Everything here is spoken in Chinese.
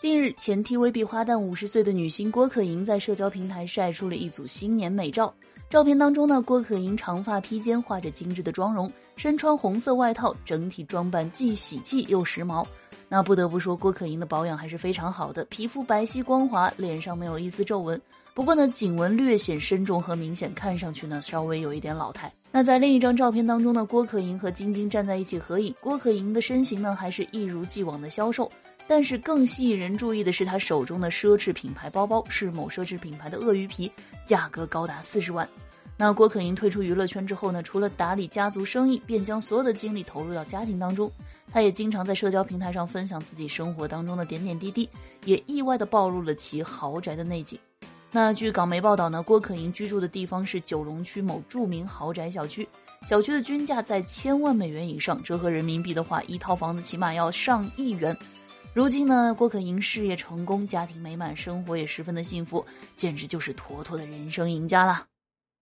近日，前 TVB 花旦五十岁的女星郭可盈在社交平台晒出了一组新年美照。照片当中呢，郭可盈长发披肩，画着精致的妆容，身穿红色外套，整体装扮既喜气又时髦。那不得不说，郭可盈的保养还是非常好的，皮肤白皙光滑，脸上没有一丝皱纹。不过呢，颈纹略显深重和明显，看上去呢稍微有一点老态。那在另一张照片当中呢，郭可盈和晶晶站在一起合影，郭可盈的身形呢还是一如既往的消瘦。但是更吸引人注意的是，他手中的奢侈品牌包包是某奢侈品牌的鳄鱼皮，价格高达四十万。那郭可盈退出娱乐圈之后呢，除了打理家族生意，便将所有的精力投入到家庭当中。他也经常在社交平台上分享自己生活当中的点点滴滴，也意外的暴露了其豪宅的内景。那据港媒报道呢，郭可盈居住的地方是九龙区某著名豪宅小区，小区的均价在千万美元以上，折合人民币的话，一套房子起码要上亿元。如今呢，郭可盈事业成功，家庭美满，生活也十分的幸福，简直就是妥妥的人生赢家了。